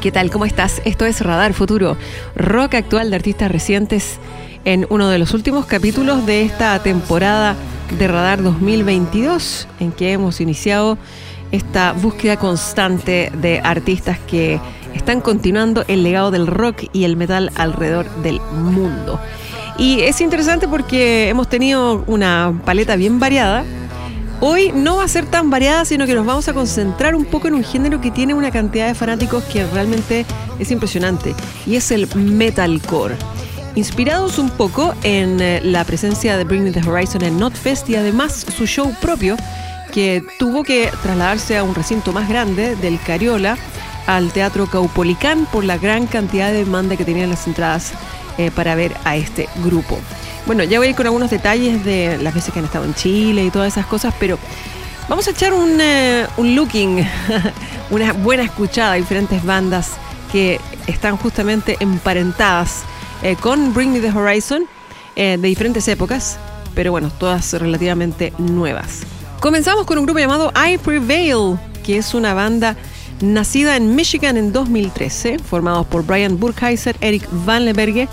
¿Qué tal? ¿Cómo estás? Esto es Radar Futuro, rock actual de artistas recientes en uno de los últimos capítulos de esta temporada de Radar 2022 en que hemos iniciado esta búsqueda constante de artistas que están continuando el legado del rock y el metal alrededor del mundo. Y es interesante porque hemos tenido una paleta bien variada Hoy no va a ser tan variada, sino que nos vamos a concentrar un poco en un género que tiene una cantidad de fanáticos que realmente es impresionante, y es el metalcore. Inspirados un poco en eh, la presencia de Bring Me the Horizon en Notfest y además su show propio, que tuvo que trasladarse a un recinto más grande del Cariola, al Teatro Caupolicán, por la gran cantidad de demanda que tenían las entradas eh, para ver a este grupo. Bueno, ya voy a ir con algunos detalles de las veces que han estado en Chile y todas esas cosas, pero vamos a echar un, eh, looking, una buena escuchada a diferentes bandas que están justamente emparentadas eh, con Bring Me the Horizon eh, de diferentes épocas, pero bueno, todas relativamente nuevas. Comenzamos con un grupo llamado I Prevail, que es una banda nacida en Michigan en 2013, formados por Brian Burkheiser, Eric Van Leberge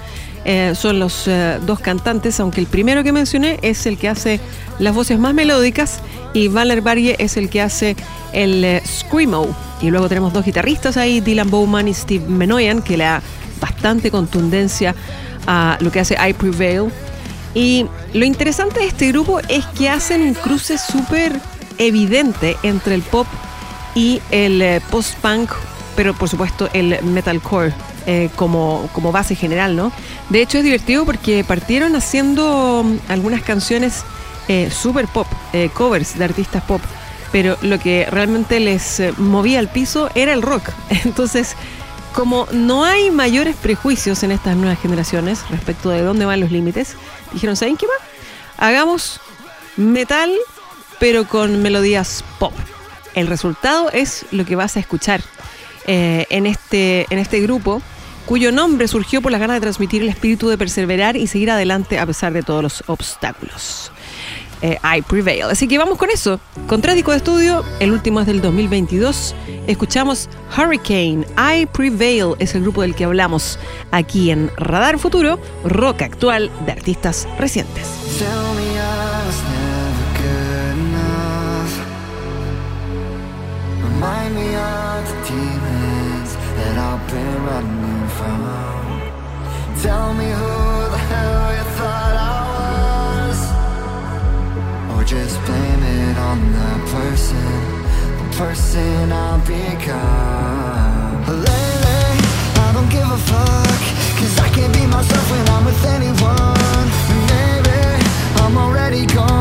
eh, son los eh, dos cantantes, aunque el primero que mencioné es el que hace las voces más melódicas y Valer Barrie es el que hace el eh, screamo. Y luego tenemos dos guitarristas ahí, Dylan Bowman y Steve Menoyan, que le da bastante contundencia a lo que hace I Prevail. Y lo interesante de este grupo es que hacen un cruce súper evidente entre el pop y el post-punk, pero por supuesto el metalcore. Eh, como, como base general, ¿no? De hecho es divertido porque partieron haciendo mm, algunas canciones eh, super pop, eh, covers de artistas pop, pero lo que realmente les movía al piso era el rock. Entonces, como no hay mayores prejuicios en estas nuevas generaciones respecto de dónde van los límites, dijeron, ¿saben qué va? Hagamos metal, pero con melodías pop. El resultado es lo que vas a escuchar en, este, en este grupo cuyo nombre surgió por las ganas de transmitir el espíritu de perseverar y seguir adelante a pesar de todos los obstáculos. Eh, I Prevail. Así que vamos con eso. Con tres de estudio, el último es del 2022. Escuchamos Hurricane. I Prevail es el grupo del que hablamos aquí en Radar Futuro, rock actual de artistas recientes. Tell me who the hell you thought I was. Or just blame it on the person. The person I've become. Lately, I don't give a fuck. Cause I can't be myself when I'm with anyone. Maybe I'm already gone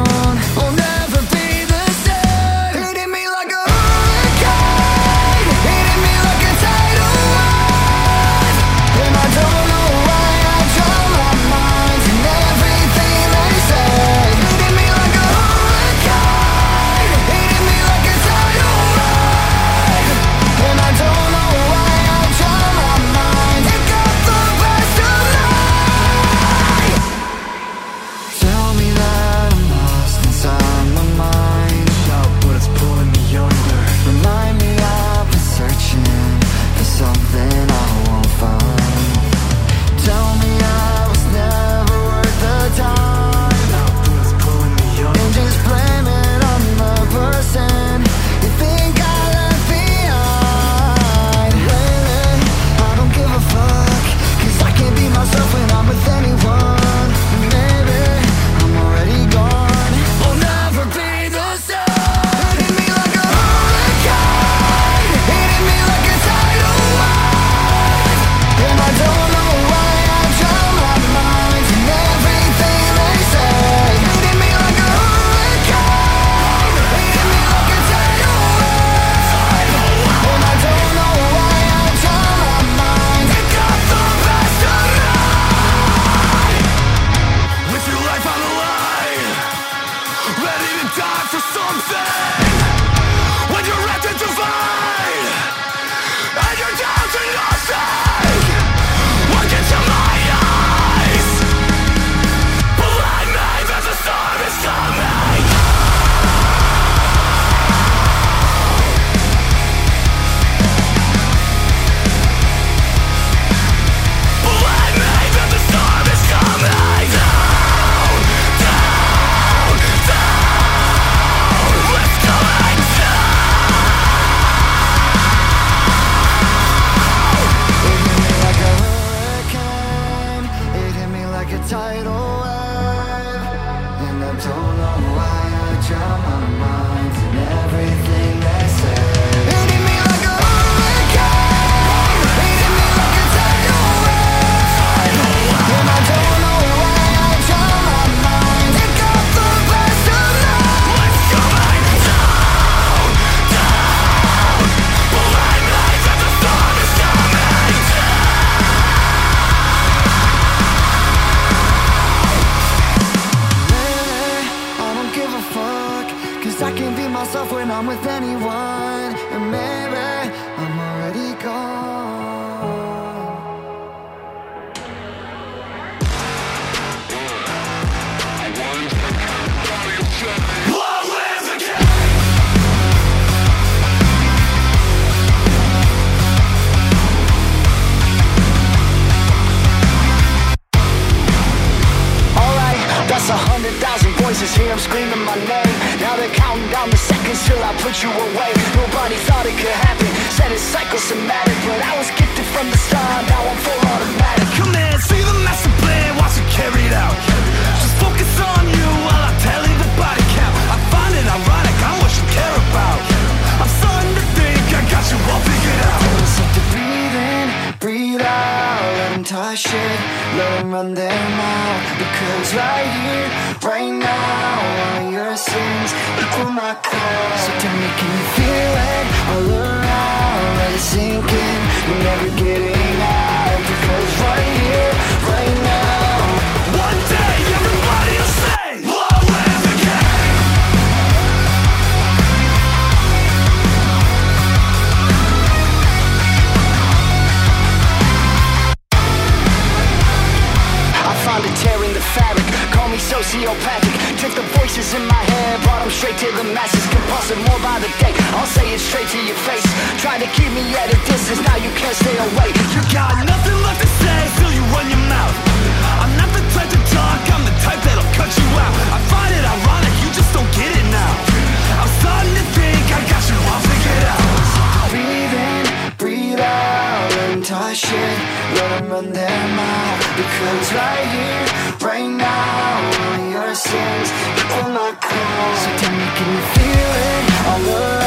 diamond in my Because right here, right now All your sins equal my clothes. So tell me, can you feel it all around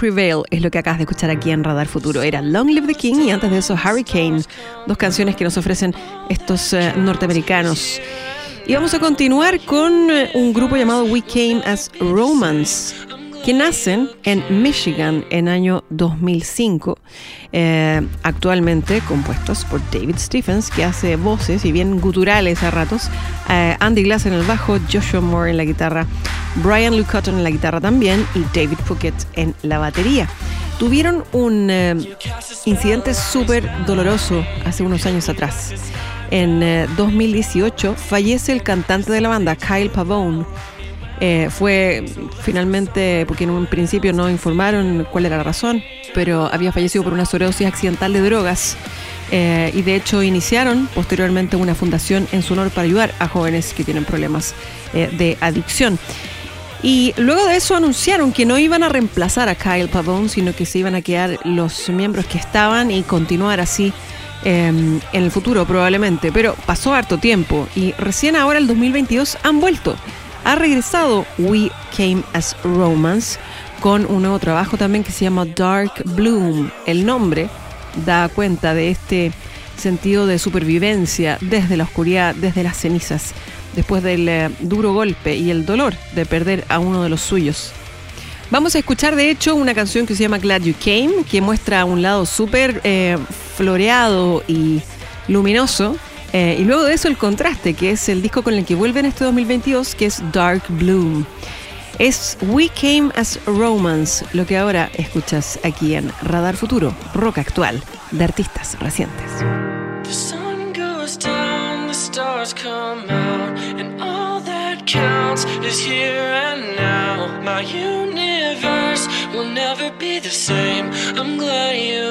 Prevail es lo que acabas de escuchar aquí en Radar Futuro. Era Long Live the King y antes de eso Hurricane, dos canciones que nos ofrecen estos eh, norteamericanos. Y vamos a continuar con eh, un grupo llamado We Came as Romance que nacen en Michigan en año 2005, eh, actualmente compuestos por David Stephens, que hace voces y bien guturales a ratos, eh, Andy Glass en el bajo, Joshua Moore en la guitarra, Brian Luke Cotton en la guitarra también y David Puckett en la batería. Tuvieron un eh, incidente súper doloroso hace unos años atrás. en 2018 fallece el cantante de la banda, Kyle Pavone. Fue finalmente, porque en un principio no informaron cuál era la razón, pero había fallecido por una sobredosis accidental de drogas. Eh, y de hecho iniciaron posteriormente una fundación en su honor para ayudar a jóvenes que tienen problemas eh, de adicción. Y luego de eso anunciaron que no iban a reemplazar a Kyle Pavone, sino que se iban a quedar los miembros que estaban y continuar así em, en el futuro probablemente. Pero pasó harto tiempo y recién ahora el 2022 han vuelto. Ha regresado We Came as Romance con un nuevo trabajo también que se llama Dark Bloom. El nombre da cuenta de este sentido de supervivencia desde la oscuridad, desde las cenizas, después del eh, duro golpe y el dolor de perder a uno de los suyos. Vamos a escuchar de hecho una canción que se llama Glad You Came, que muestra un lado súper eh, floreado y luminoso. Eh, y luego de eso el contraste, que es el disco con el que vuelve en este 2022, que es Dark Bloom. Es We Came as Romance, lo que ahora escuchas aquí en Radar Futuro, rock actual de artistas recientes. The sun goes down, the stars come out, and all that counts is here and now. My universe will never be the same. I'm glad you.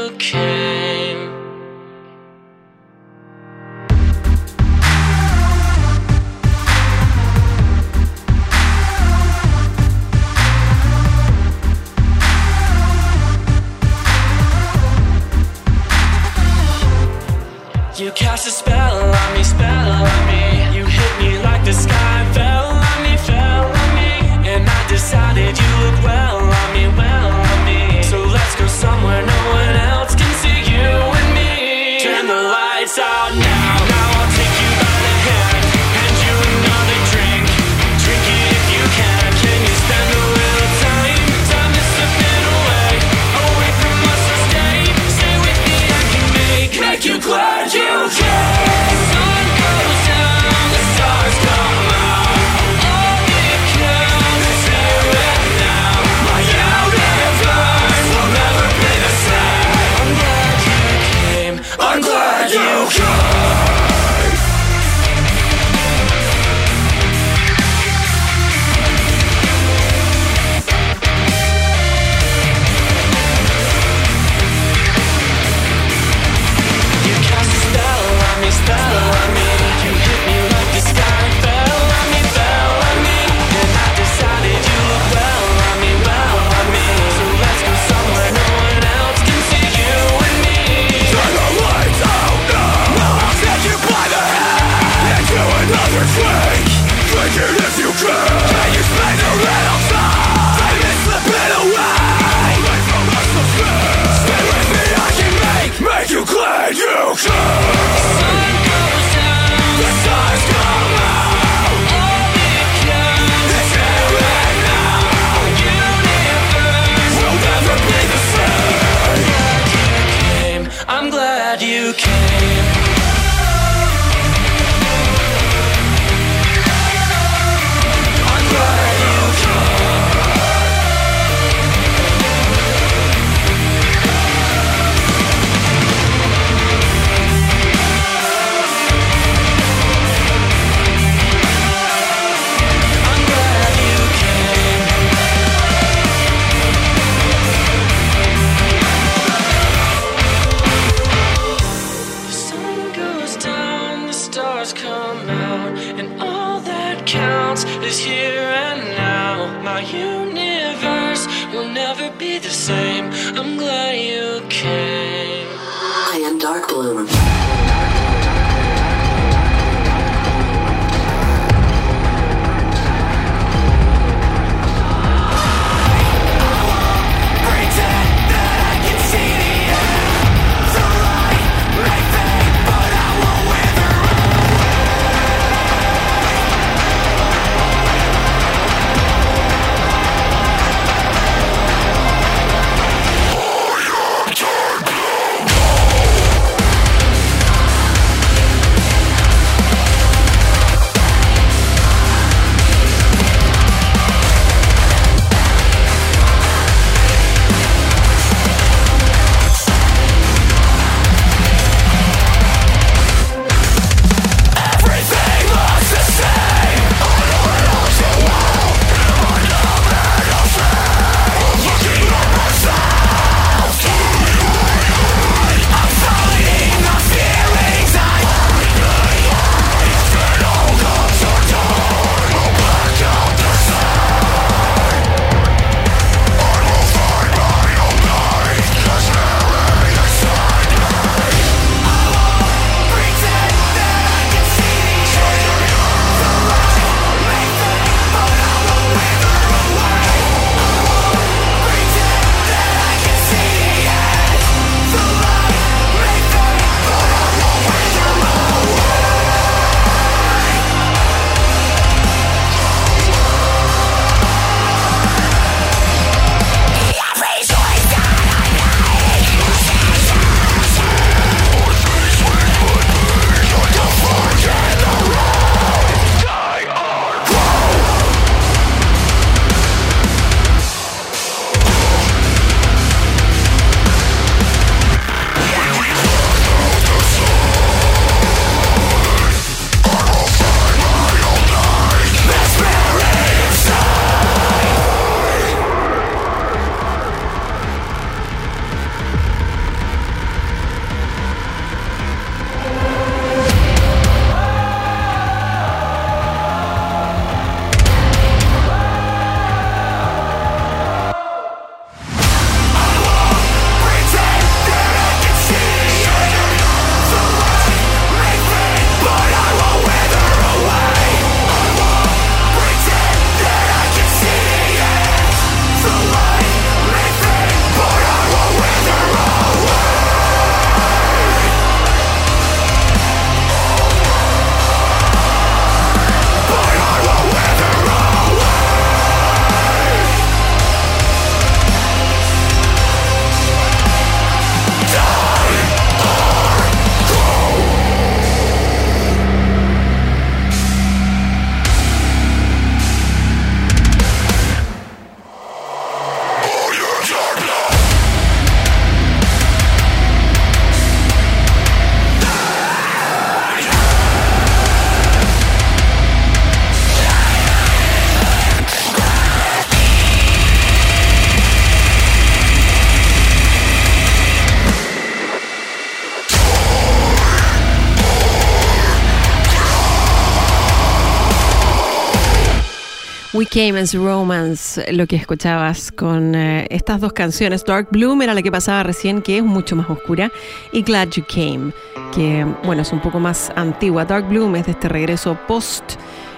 As Romance, lo que escuchabas con eh, estas dos canciones. Dark Bloom era la que pasaba recién, que es mucho más oscura, y Glad You Came, que bueno, es un poco más antigua. Dark Bloom es de este regreso post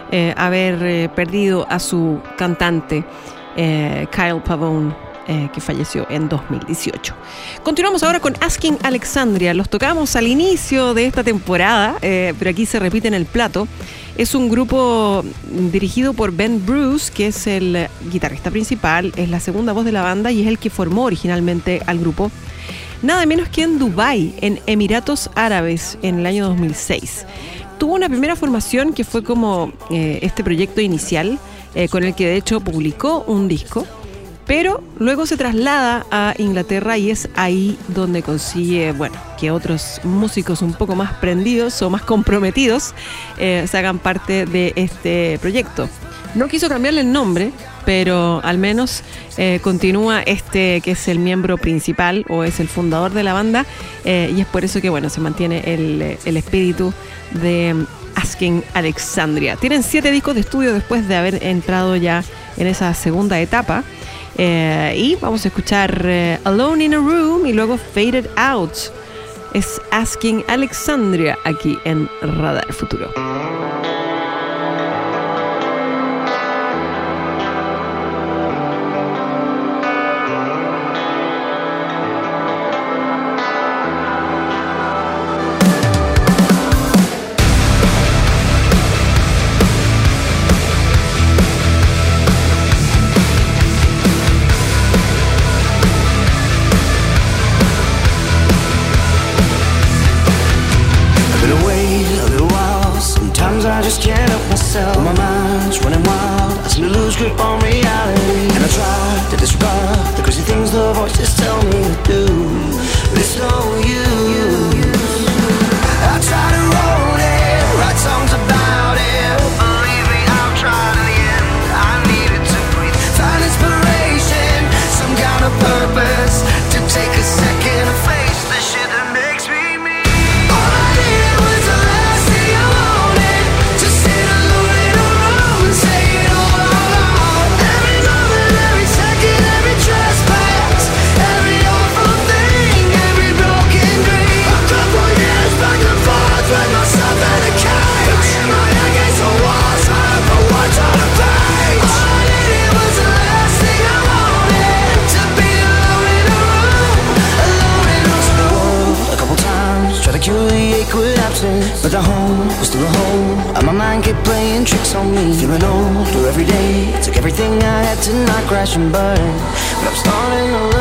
eh, haber eh, perdido a su cantante Kyle Pavone eh, que falleció en 2018. Continuamos ahora con Asking Alexandria. Los tocamos al inicio de esta temporada, eh, pero aquí se repite en el plato. Es un grupo dirigido por Ben Bruce, que es el guitarrista principal, es la segunda voz de la banda y es el que formó originalmente al grupo. Nada menos que en Dubái, en Emiratos Árabes, en el año 2006. Tuvo una primera formación que fue como eh, este proyecto inicial, con el que de hecho publicó un disco pero luego se traslada a Inglaterra y es ahí donde consigue, bueno, que otros músicos un poco más prendidos o más comprometidos eh, se hagan parte de este proyecto. No quiso cambiarle el nombre, pero al menos eh, continúa este que es el miembro principal o es el fundador de la banda eh, y es por eso que bueno se mantiene el, el espíritu de Asking Alexandria. Tienen siete discos de estudio después de haber entrado ya en esa segunda etapa. Eh, y vamos a escuchar eh, Alone in a Room y luego Faded Out. Es Asking Alexandria aquí en Radar Futuro. scared of myself. My mind's running wild, I seem to lose grip on reality. And I try to disrupt. was still a hole And my mind kept playing tricks on me. Feeling older every day Took everything I had to not crash and burn. But I'm starting to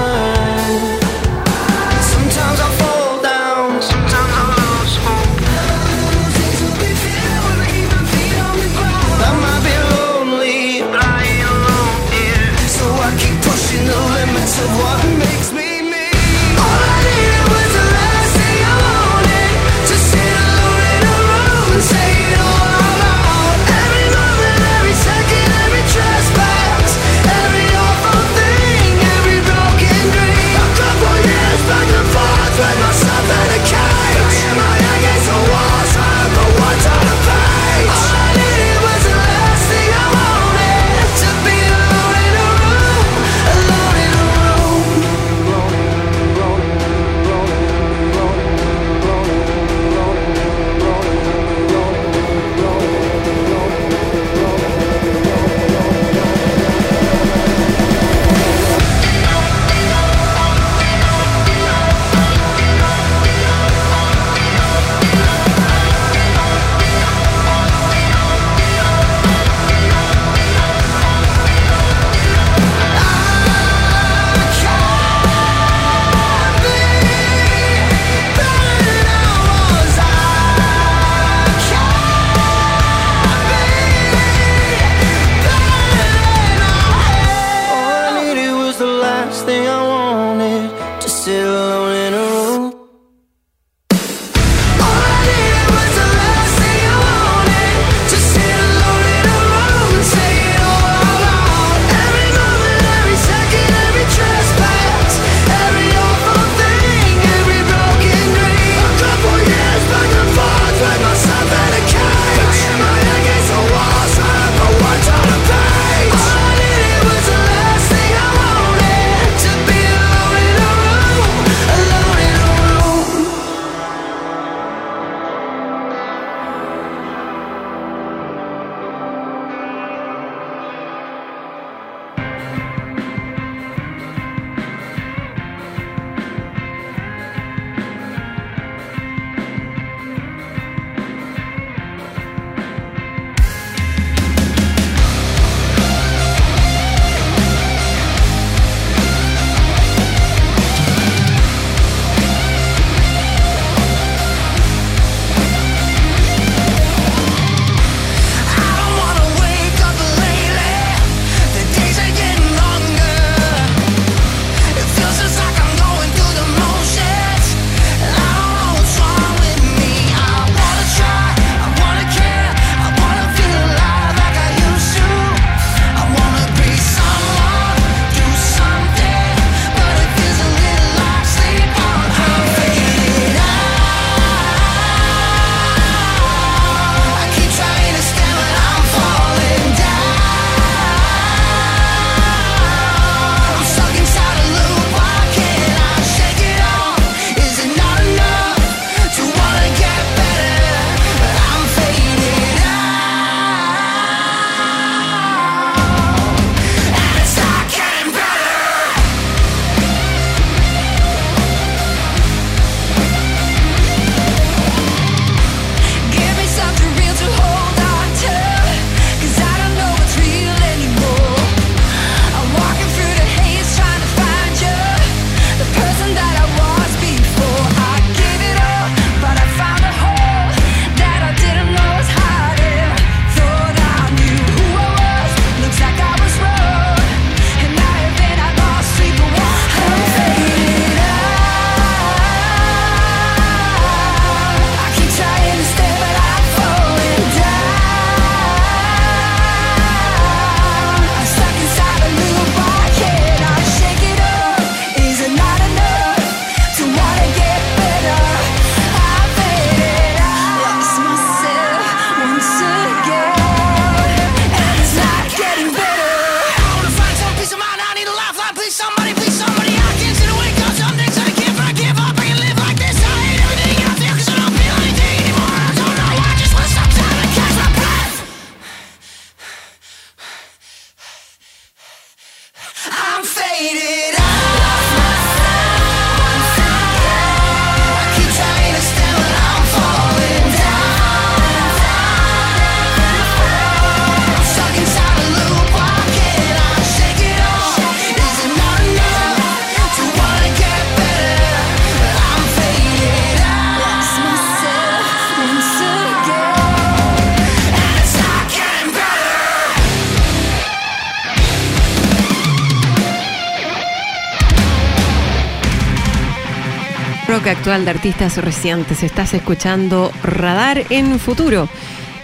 actual de artistas recientes. Estás escuchando Radar en Futuro.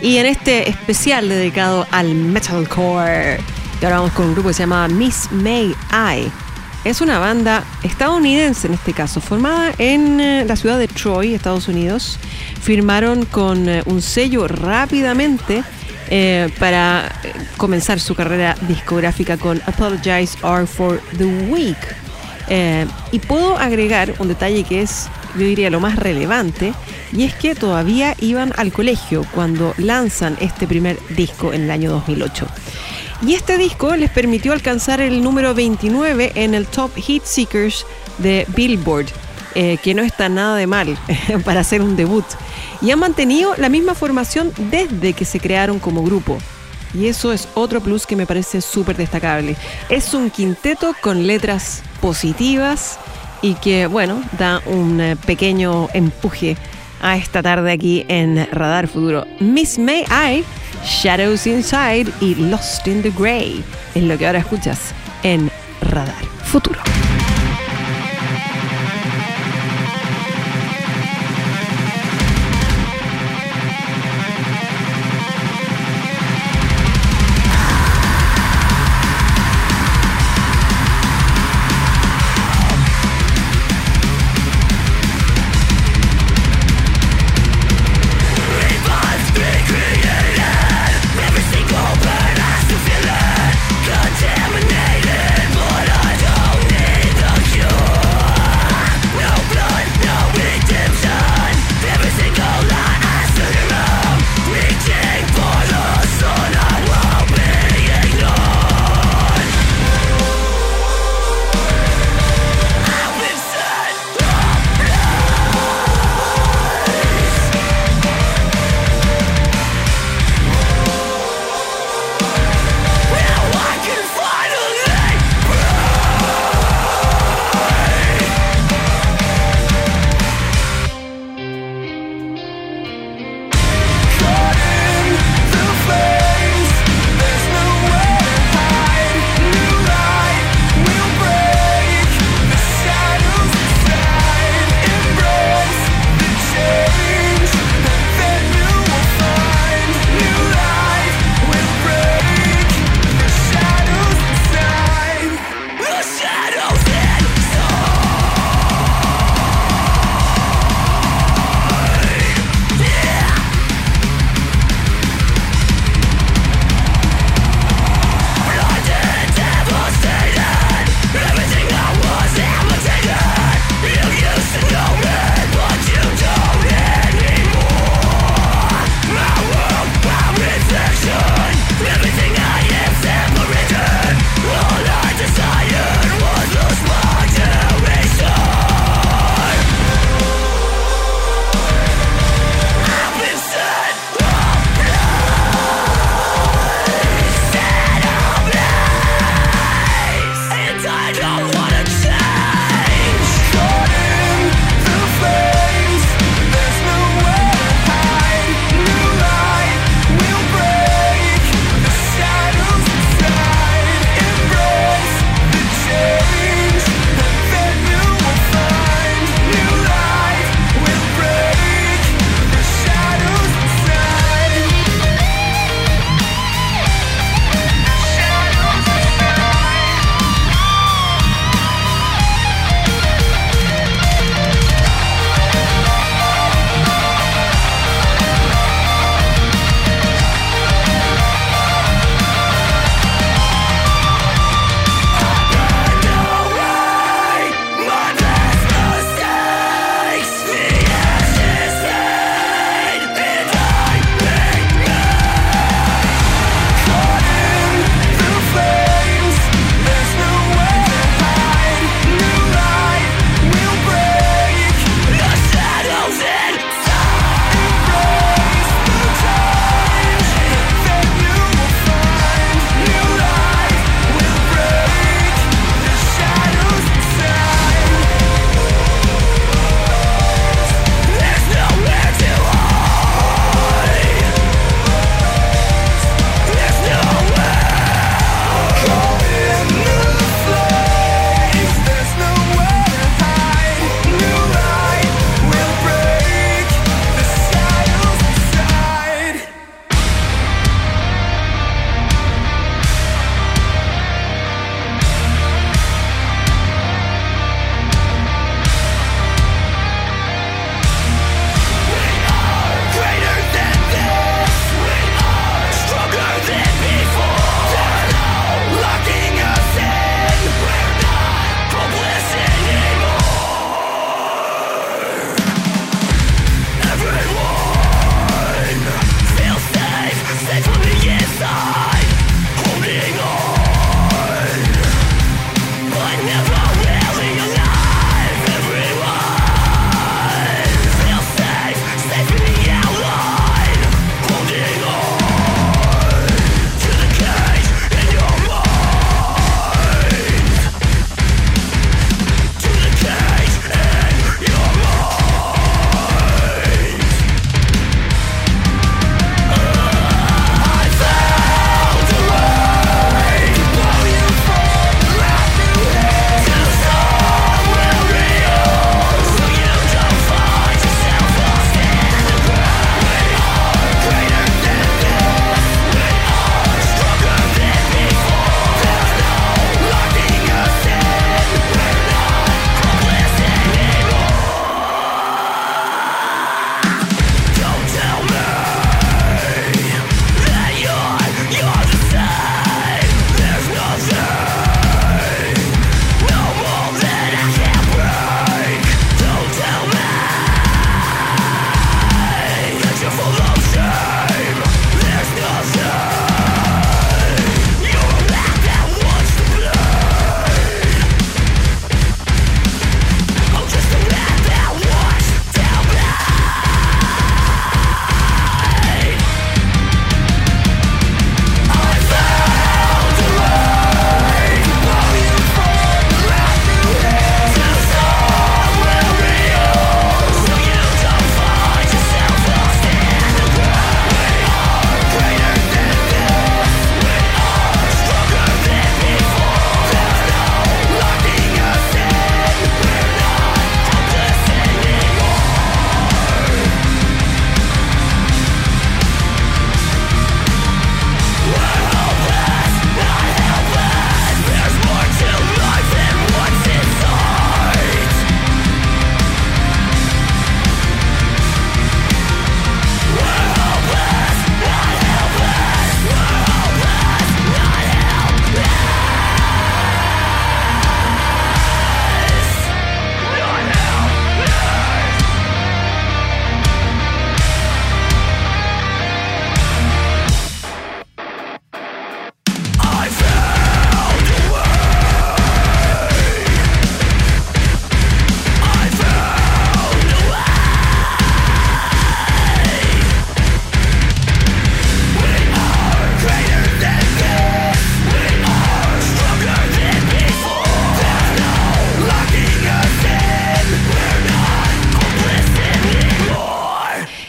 Y en este especial dedicado al metalcore, y ahora vamos con un grupo que se llama Miss May I. Es una banda estadounidense en este caso, formada en eh, la ciudad de Troy, Estados Unidos. Firmaron con eh, un sello rápidamente eh, para comenzar su carrera discográfica con Apologize Are for the Weak. Y puedo agregar un detalle que es, yo diría, lo más relevante, y es que todavía iban al colegio cuando lanzan este primer disco en el año 2008. Y este disco les permitió alcanzar el número 29 en el Top Hit Seekers de Billboard, eh, que no está nada de mal para hacer un debut. Y han mantenido la misma formación desde que se crearon como grupo. Y eso es otro plus que me parece súper destacable. Es un quinteto con letras positivas y que, bueno, da un eh, pequeño empuje a esta tarde aquí en Radar Futuro. Miss May I Shadows Inside y Lost in the Grey es lo que ahora escuchas en Radar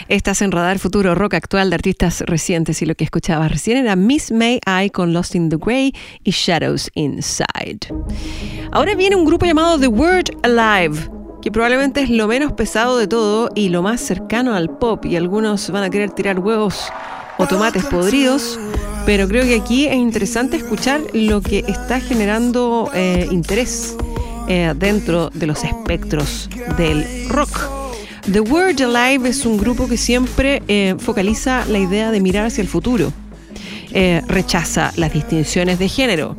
Estás en Radar Futuro Rock actual de artistas recientes y lo que escuchabas recién era Miss May I con Lost in the Grey y Shadows Inside. Ahora viene un grupo llamado The Word Alive, que probablemente es lo menos pesado de todo y lo más cercano al pop y algunos van a querer tirar huevos o tomates podridos, pero creo que aquí es interesante escuchar lo que está generando eh, interés eh, dentro de los espectros del rock. The Word Alive es un grupo que siempre eh, focaliza la idea de mirar hacia el futuro. Eh, rechaza las distinciones de género.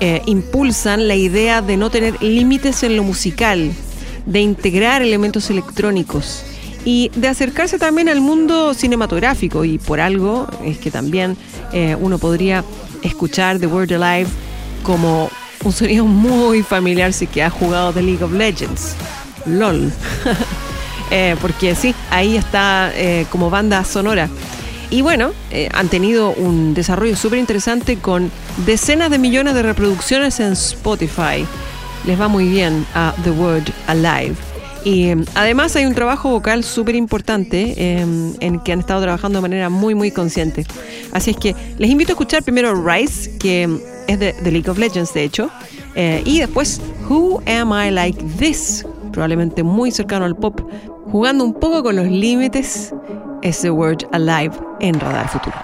Eh, impulsan la idea de no tener límites en lo musical, de integrar elementos electrónicos y de acercarse también al mundo cinematográfico. Y por algo es que también uno podría escuchar The Word Alive como un sonido muy familiar si que ha jugado The League of Legends. LOL. Eh, porque sí, ahí está eh, como banda sonora. Y bueno, eh, han tenido un desarrollo súper interesante con decenas de millones de reproducciones en Spotify. Les va muy bien a The Word Alive. Y además hay un trabajo vocal súper importante en que han estado trabajando de manera muy, muy consciente. Así es que les invito a escuchar primero Rise, que es de, The League of Legends, de hecho, y después Who Am I Like This, probablemente muy cercano al pop, jugando un poco con los límites, es The Word Alive en Radar Futuro.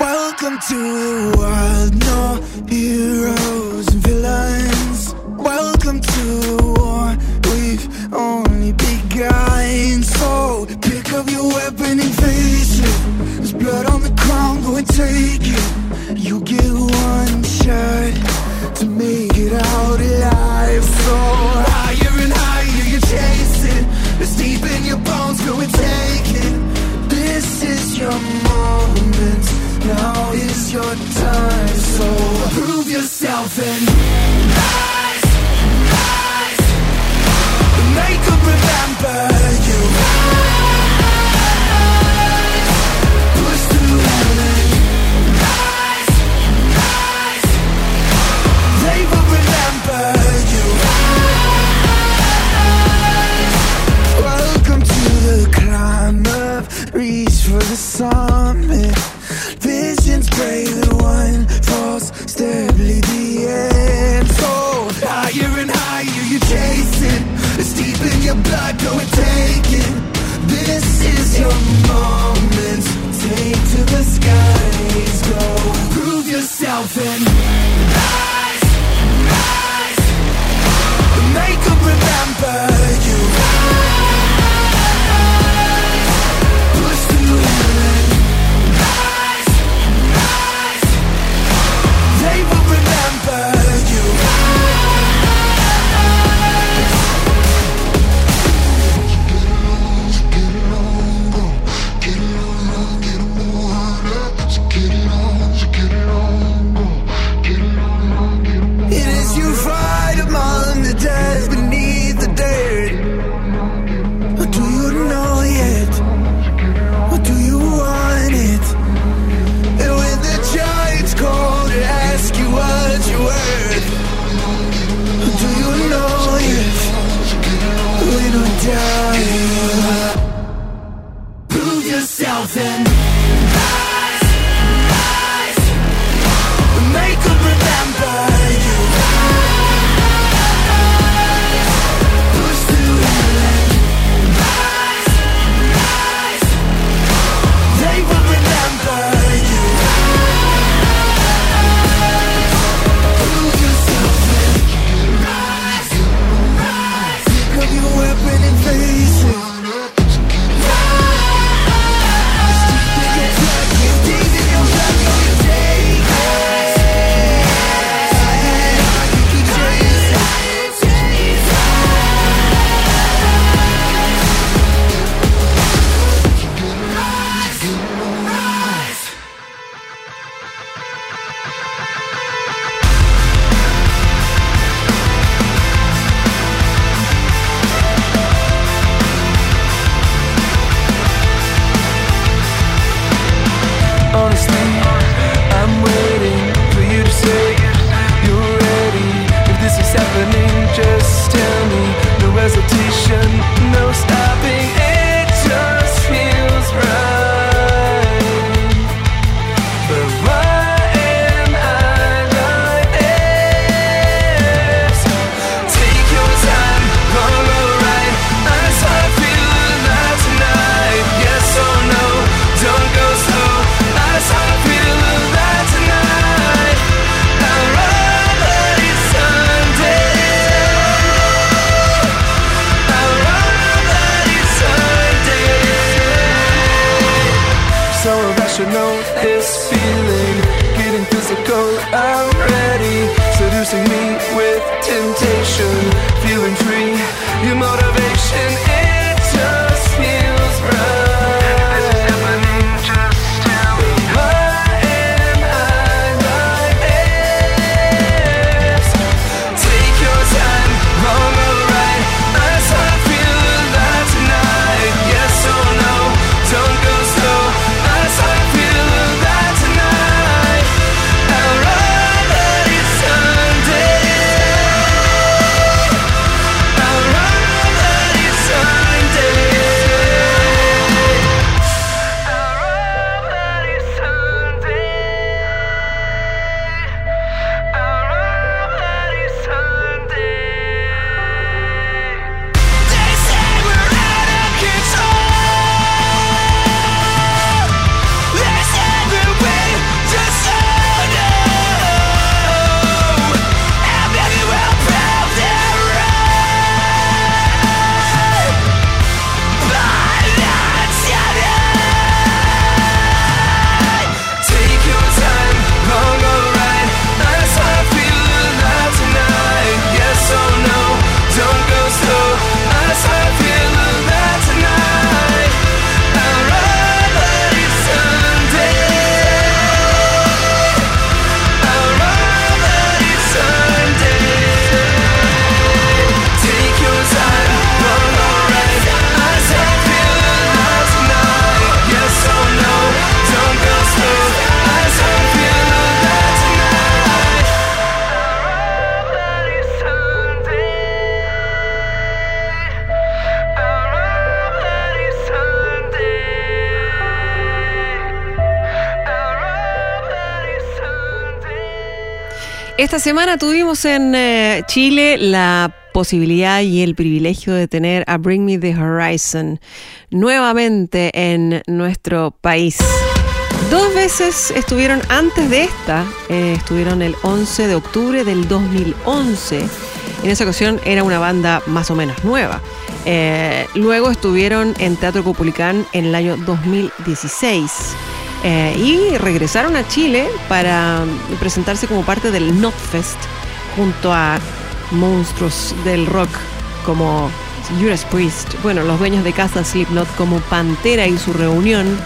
Esta semana tuvimos en eh, Chile la posibilidad y el privilegio de tener a Bring Me the Horizon nuevamente en nuestro país. Dos veces estuvieron antes de esta, eh, estuvieron el 11 de octubre del 2011. En esa ocasión era una banda más o menos nueva. Eh, luego estuvieron en Teatro Copulicán en el año 2016. Eh, y regresaron a Chile para presentarse como parte del Notfest junto a monstruos del rock como Judas Priest, bueno, los dueños de casa Slipknot como Pantera y su reunión,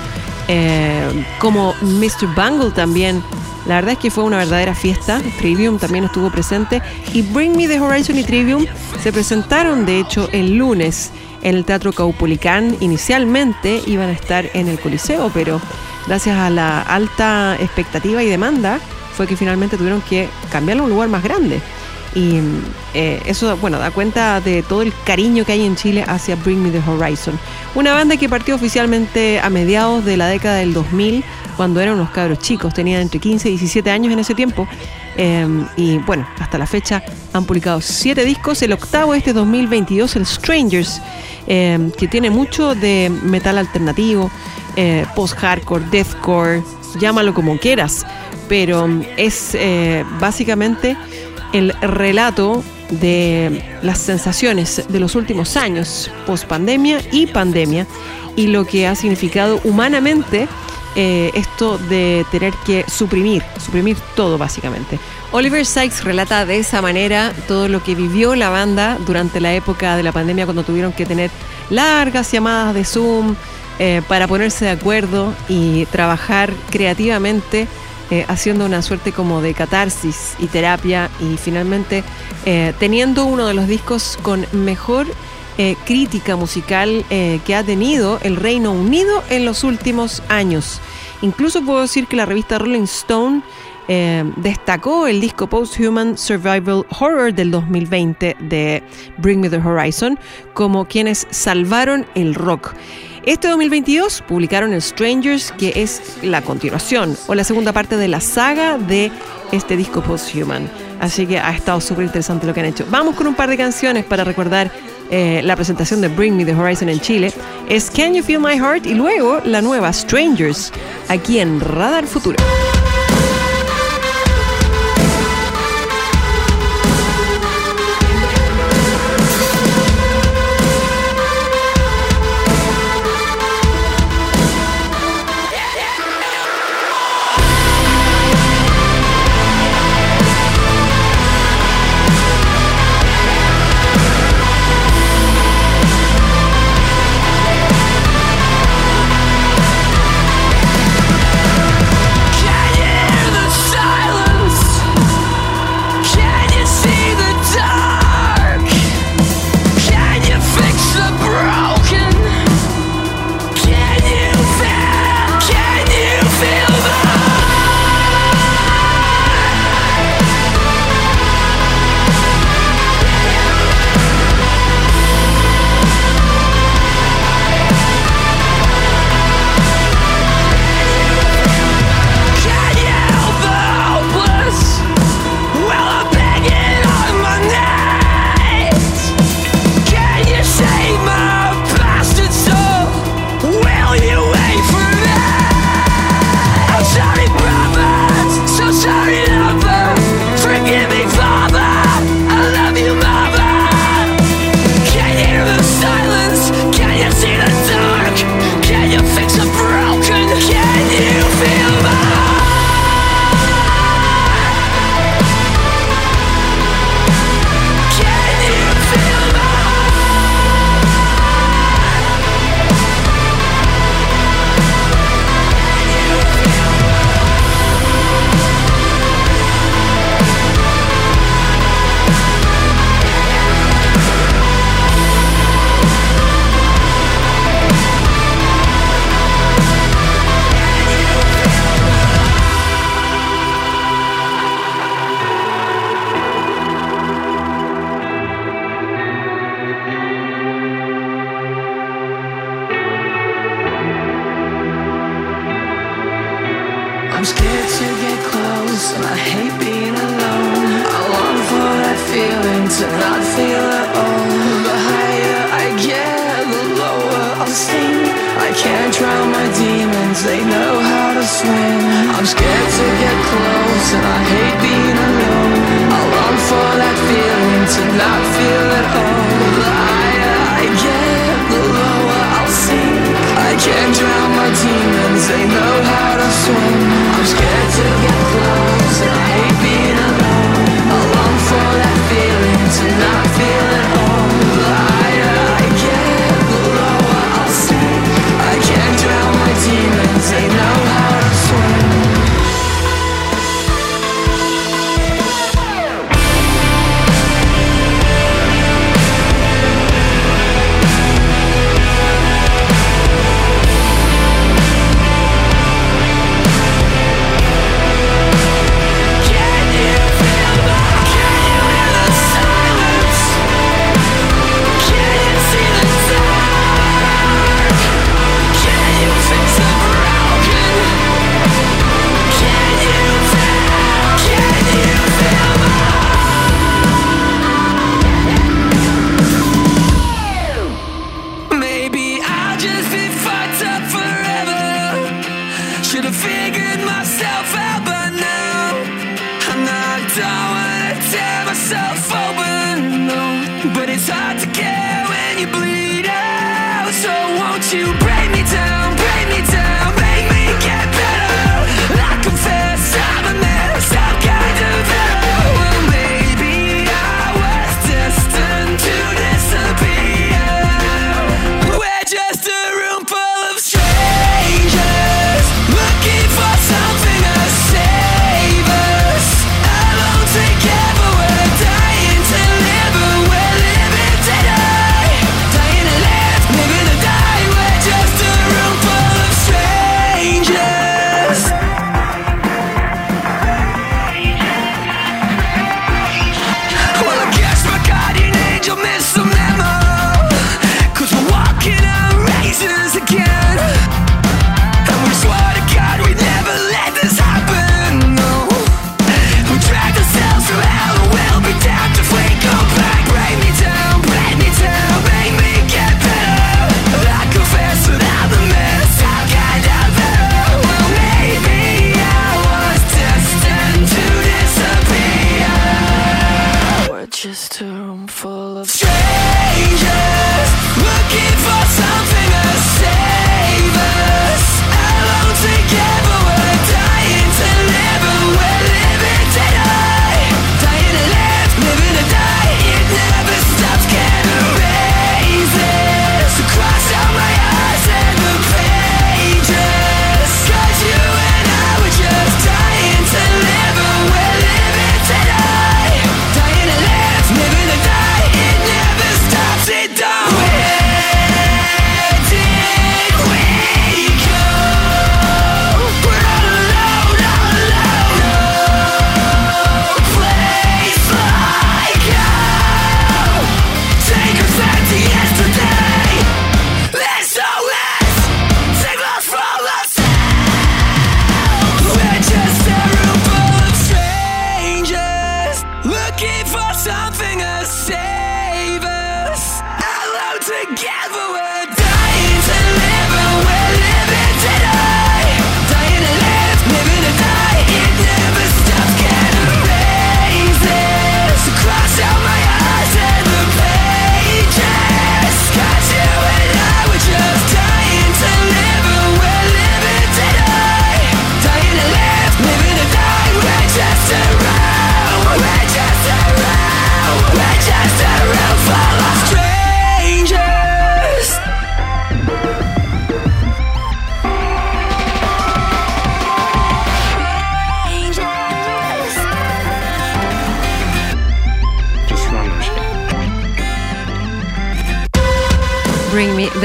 eh, como Mr. Bungle también. La verdad es que fue una verdadera fiesta. Trivium también estuvo presente. Y Bring Me the Horizon y Trivium se presentaron, de hecho, el lunes en el Teatro Caupolicán. Inicialmente iban a estar en el Coliseo, pero gracias a la alta expectativa y demanda, fue que finalmente tuvieron que cambiarlo a un lugar más grande. Y eh, eso, bueno, da cuenta de todo el cariño que hay en Chile hacia Bring Me the Horizon. Una banda que partió oficialmente a mediados de la década del 2000, cuando eran unos cabros chicos, tenían entre 15 y 17 años en ese tiempo. Eh, y bueno, hasta la fecha han publicado siete discos. El octavo este 2022, el Strangers, eh, que tiene mucho de metal alternativo, post-hardcore, deathcore, llámalo como quieras. Pero es básicamente el relato de las sensaciones de los últimos años, post pandemia y pandemia, y lo que ha significado humanamente eh, esto de tener que suprimir, suprimir todo básicamente. Oliver Sykes relata de esa manera todo lo que vivió la banda durante la época de la pandemia cuando tuvieron que tener largas llamadas de Zoom eh, para ponerse de acuerdo y trabajar creativamente eh, haciendo una suerte como de catarsis y terapia y finalmente teniendo uno de los discos con mejor eh, crítica musical que ha tenido el Reino Unido en los últimos años. Incluso puedo decir que la revista Rolling Stone destacó el disco Post-Human Survival Horror del 2020 de Bring Me the Horizon como quienes salvaron el rock. Este 2022 publicaron Strangers, que es la continuación o la segunda parte de la saga de este disco Post-Human. Así que ha estado súper interesante lo que han hecho. Vamos con un par de canciones para recordar eh, la presentación de Bring Me the Horizon en Chile. Es Can You Feel My Heart y luego la nueva Strangers aquí en Radar Futuro.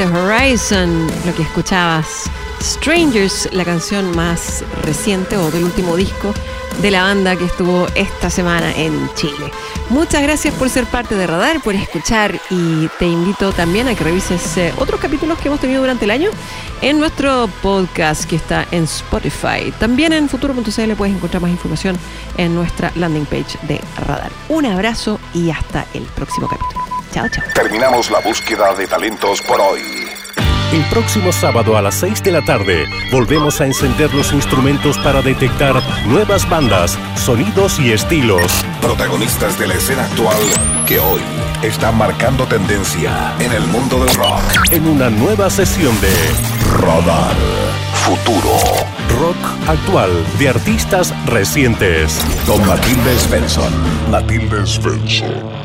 The Horizon, lo que escuchabas. Strangers, la canción más reciente o del último disco de la banda que estuvo esta semana en Chile. Muchas gracias por ser parte de Radar, por escuchar y te invito también a que revises eh, otros capítulos que hemos tenido durante el año en nuestro podcast que está en Spotify. También en futuro.cl puedes encontrar más información en nuestra landing page de Radar. Un abrazo y hasta el próximo capítulo. Chao, chao. Terminamos la búsqueda de talentos por hoy. El próximo sábado a las 6 de la tarde volvemos a encender los instrumentos para detectar nuevas bandas, sonidos y estilos. Protagonistas de la escena actual que hoy están marcando tendencia en el mundo del rock. En una nueva sesión de Radar Futuro. rock actual de artistas recientes. Con Matilde Svensson. Matilde Svensson.